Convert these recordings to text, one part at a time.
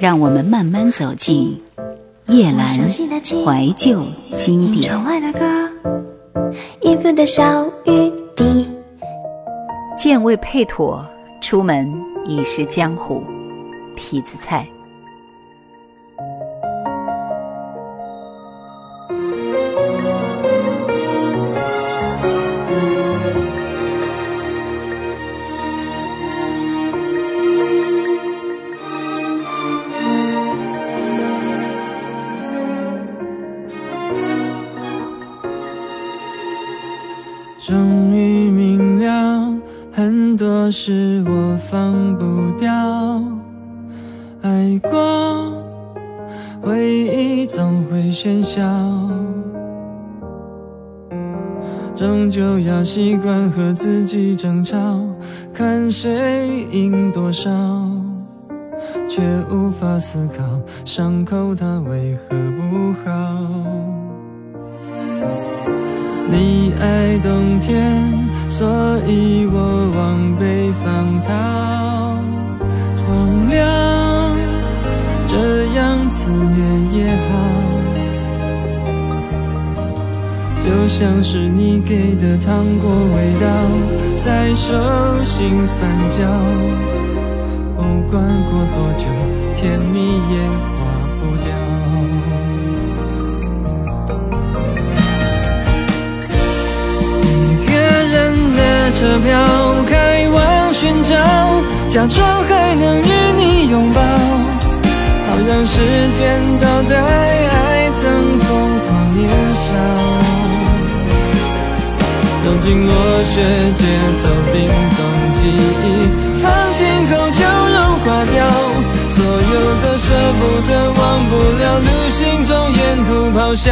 让我们慢慢走进叶阑怀旧经典。剑未配妥，出门已是江湖。痞子菜。不掉。爱过，回忆总会喧嚣，终究要习惯和自己争吵，看谁赢多少，却无法思考伤口它为何不好。你爱冬天，所以我往北方逃。荒凉，这样自虐也好。就像是你给的糖果味道，在手心翻搅。不管过多久，甜蜜也化不掉。一个人的。车票开寻找，假装还能与你拥抱，好让时间倒带，爱曾疯狂年少。走进落雪街头，冰冻记忆，放晴后就融化掉，所有的舍不得，忘不了，旅行中沿途咆哮。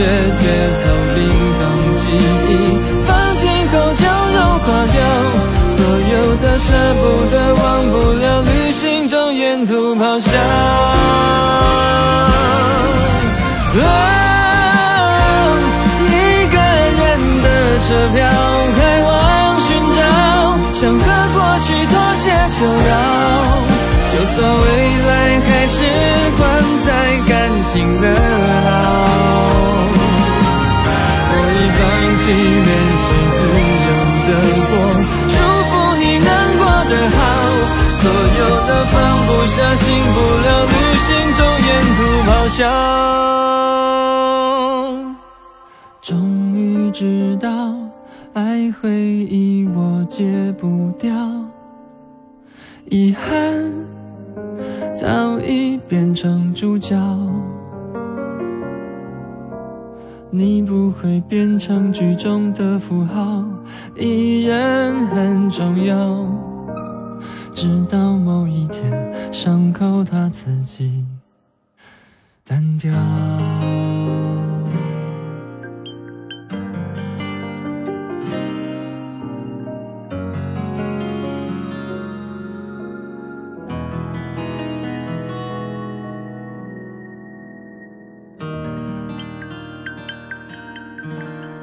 街头，冰冻记忆，放晴后就融化掉，所有的舍不得，忘不了，旅行中沿途咆哮一个人的。车票开往寻找，想和过去妥协求饶。就算未来还是关在感情的放弃练习自由的我，祝福你能过得好。所有的放不下，醒不了，旅行中沿途咆哮，终于知道。爱回忆我戒不掉，遗憾早已变成主角。你不会变成剧中的符号，依然很重要。直到某一天，伤口它自己淡掉。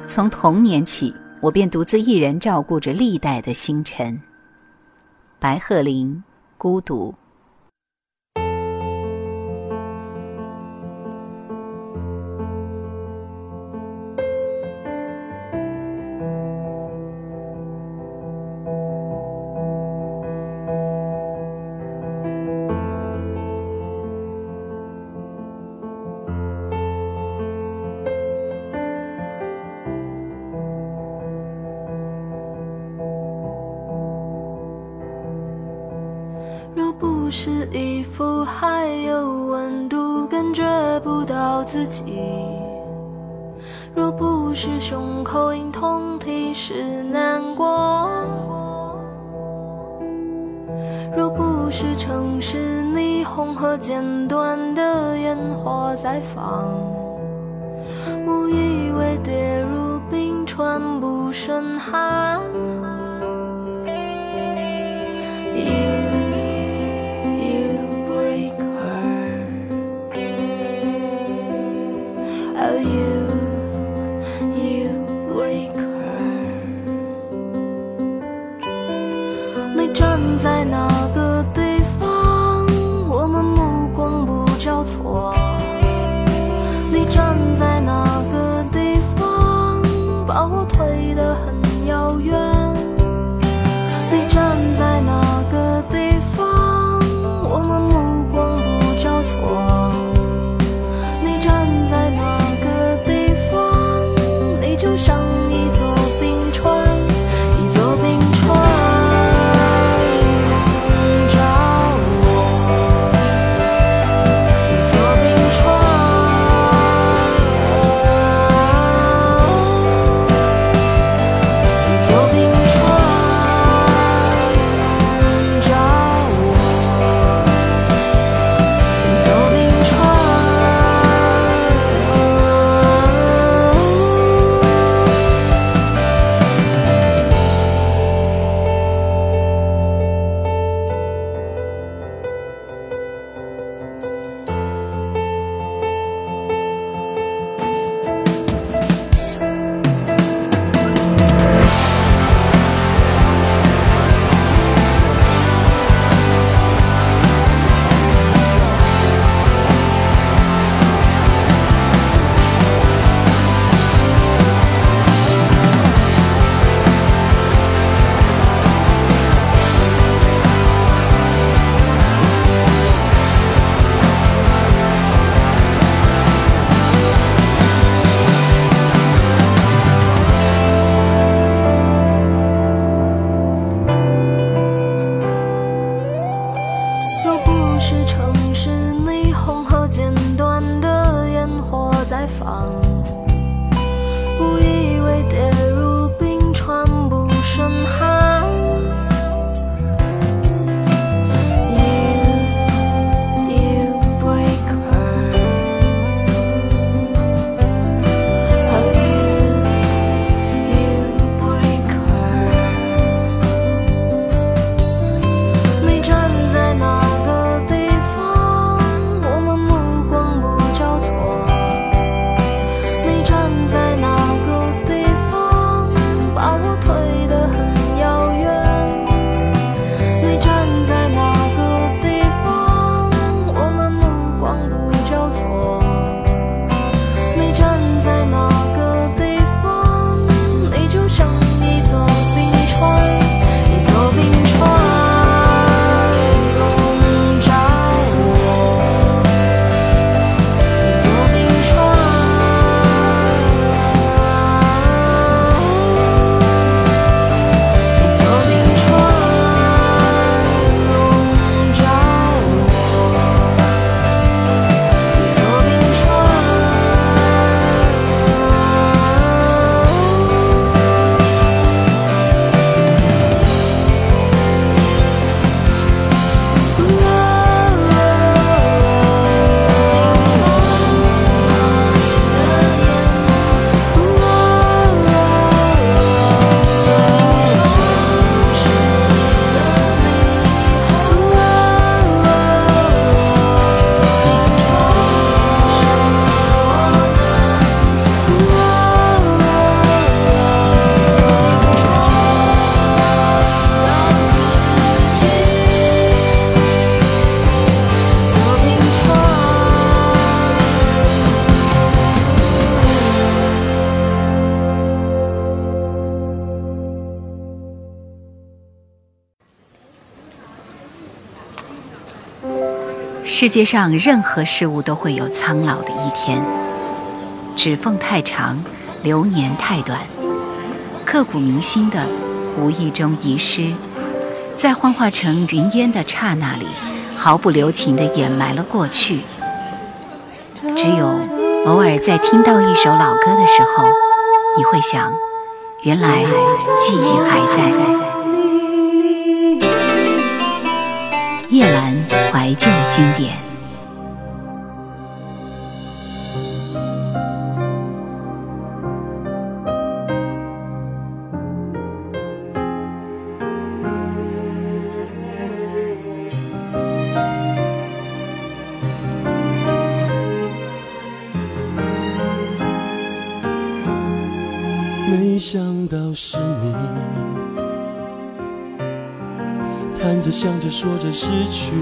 从童年起，我便独自一人照顾着历代的星辰。白鹤林，孤独。不到自己；若不是胸口隐痛提示难过；若不是城市霓虹和剪断的烟火在放，我以为跌入冰川不胜寒。世界上任何事物都会有苍老的一天，指缝太长，流年太短，刻骨铭心的无意中遗失，在幻化成云烟的刹那里，毫不留情地掩埋了过去。只有偶尔在听到一首老歌的时候，你会想，原来记忆还在。没见的经典。说着失去，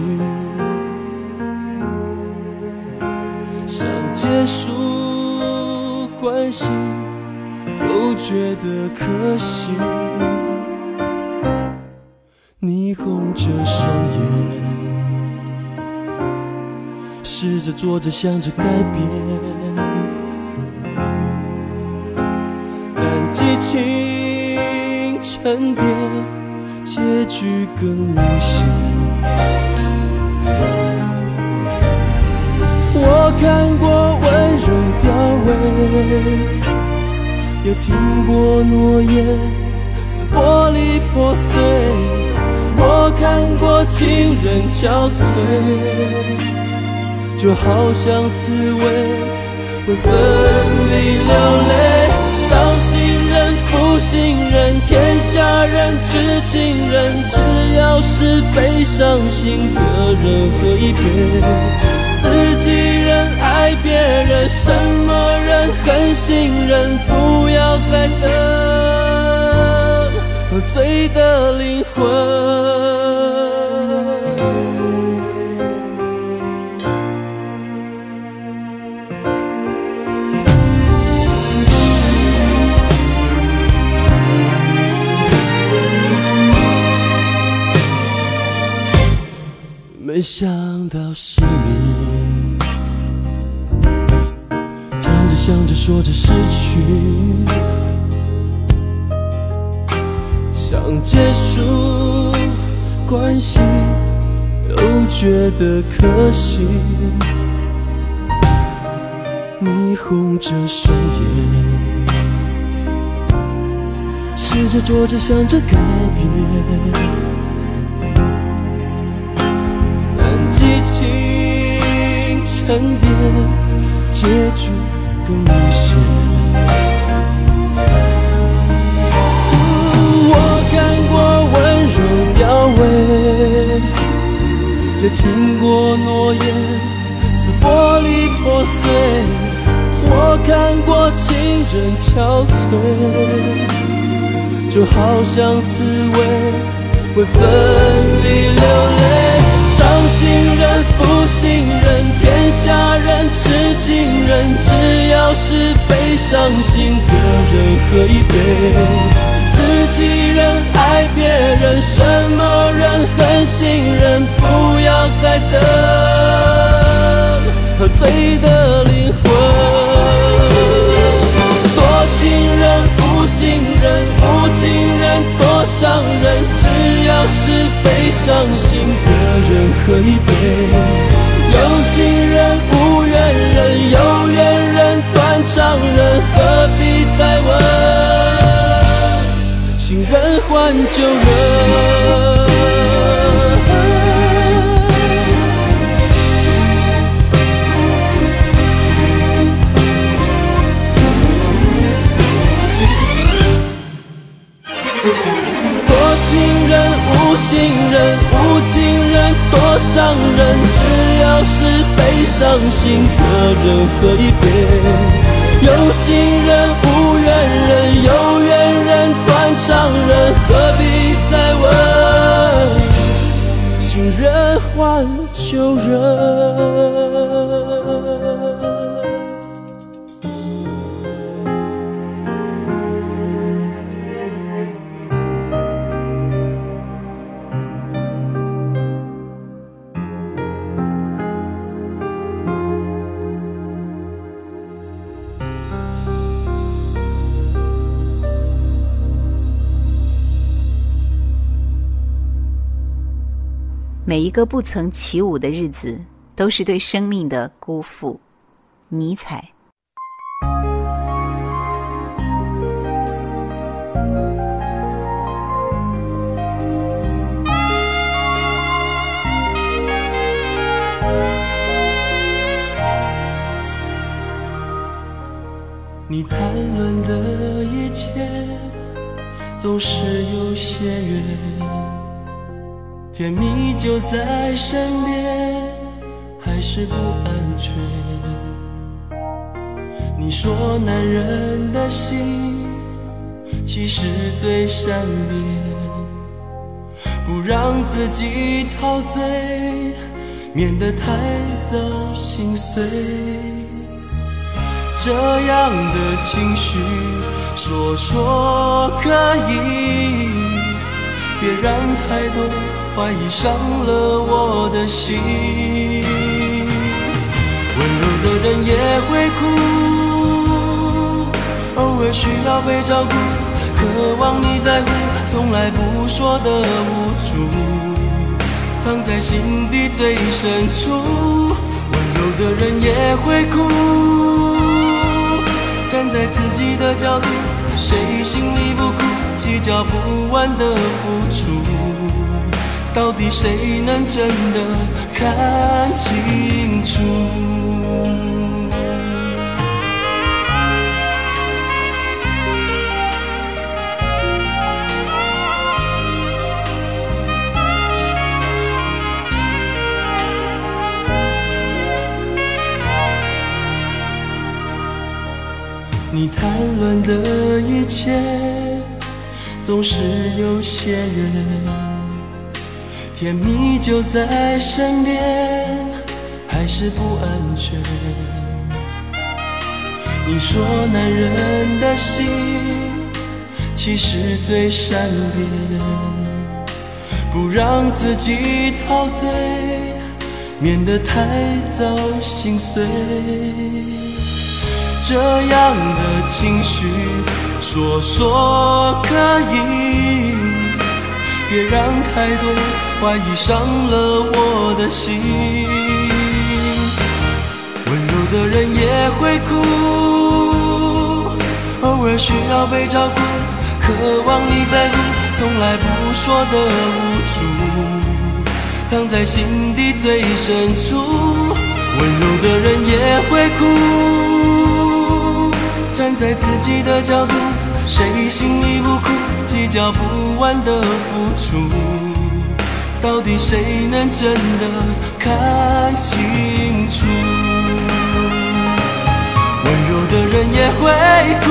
想结束关系，又觉得可惜。你红着双眼，试着做着想着改变。但激情沉淀，结局更明显。我看过温柔凋萎，也听过诺言似玻璃破碎。我看过情人憔悴，就好像刺猬会分离流心的人喝一片。自己人、爱别人，什么人、狠心人，不要再等，喝醉的灵魂。想着说着失去，想结束关系，又觉得可惜。你红着双眼，试着做着想着改变。但激情沉淀，结局更明显。我看过温柔凋萎，也听过诺言似玻璃破碎。我看过情人憔悴，就好像刺猬为分离流泪。伤心人、负心人、天下人、痴情人，只要是被伤心的人喝一杯。自己人、爱别人，什么人、狠心人，不要再等，喝醉的灵魂。多情人、无心人、无情，伤人，只要是被伤心的。人喝一杯，有心人无怨人，有缘人断肠人，何必再问？新人换旧人。伤人。只要是被伤心的人喝一杯，有心人无缘人，有缘人断肠人，何必再问？新人换旧人。每一个不曾起舞的日子，都是对生命的辜负。尼采。你谈论的一切，总是有些远，甜蜜就在身边，还是不安全。你说男人的心其实最善变，不让自己陶醉，免得太早心碎。这样的情绪，说说可以，别让太多怀疑伤了我的心。温柔的人也会哭，偶尔需要被照顾，渴望你在乎，从来不说的无助，藏在心底最深处。温柔的人也会哭。站在自己的角度，谁心里不苦？计较不完的付出，到底谁能真的看清楚？你谈论的一切总是有些人，甜蜜就在身边，还是不安全。你说男人的心其实最善变，不让自己陶醉，免得太早心碎。这样的情绪，说说可以，别让太多怀疑伤了我的心。温柔的人也会哭，偶尔需要被照顾，渴望你在乎，从来不说的无助，藏在心底最深处。温柔的人也会哭。站在自己的角度，谁心里不苦？计较不完的付出，到底谁能真的看清楚？温柔的人也会哭，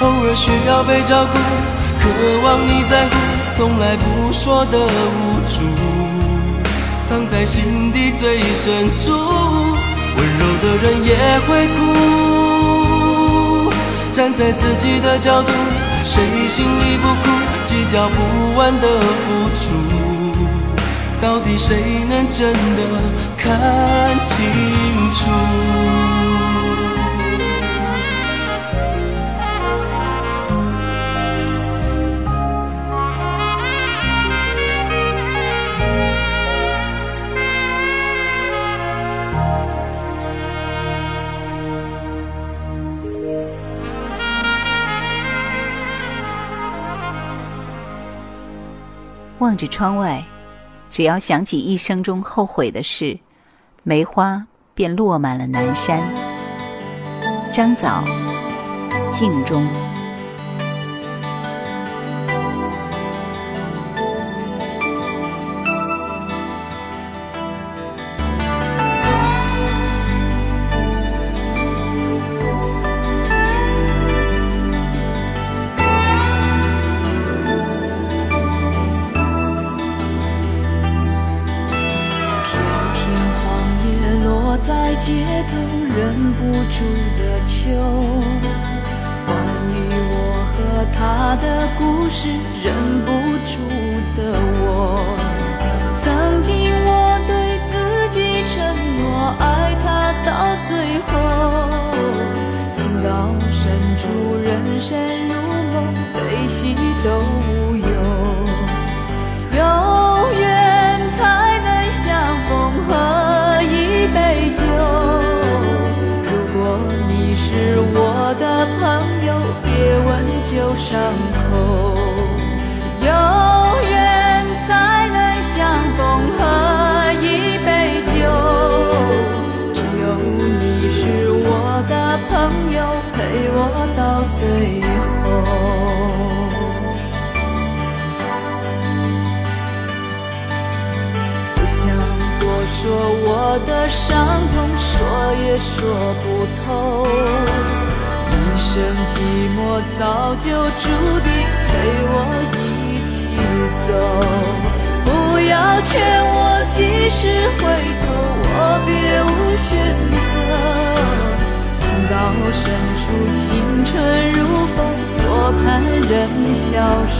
偶尔需要被照顾，渴望你在乎，从来不说的无助，藏在心底最深处。温柔的人也会哭，站在自己的角度，谁心里不苦？计较不完的付出，到底谁能真的看清楚？望着窗外，只要想起一生中后悔的事，梅花便落满了南山。张枣，镜中。的秋关于我和他的故事忍不住的我。曾经我对自己承诺爱他到最后情到深处人生如梦悲喜都有伤口有缘才能相逢喝一杯酒。只有你是我的朋友陪我到最后。不想多说我的伤痛说也说不透。一生寂寞早就注定陪我一起走。不要劝我及时回头，我别无选择。情到深处，青春如风，坐看人消瘦。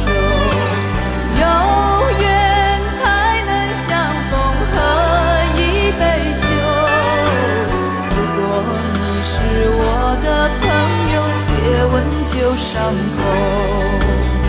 有缘旧伤口。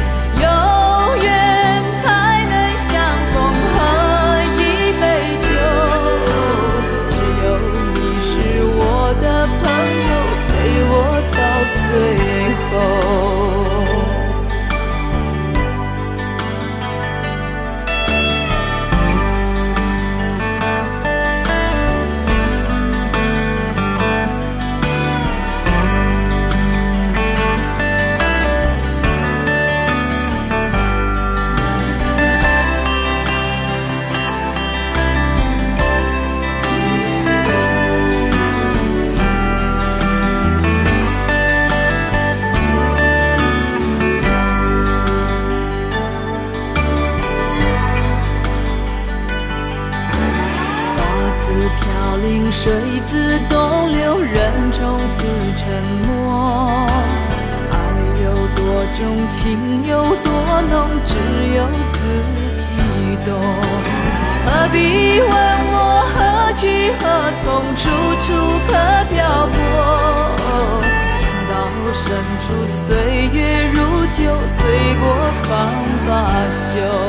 从，处处可漂泊。情到深处，岁月如酒，醉过方罢休。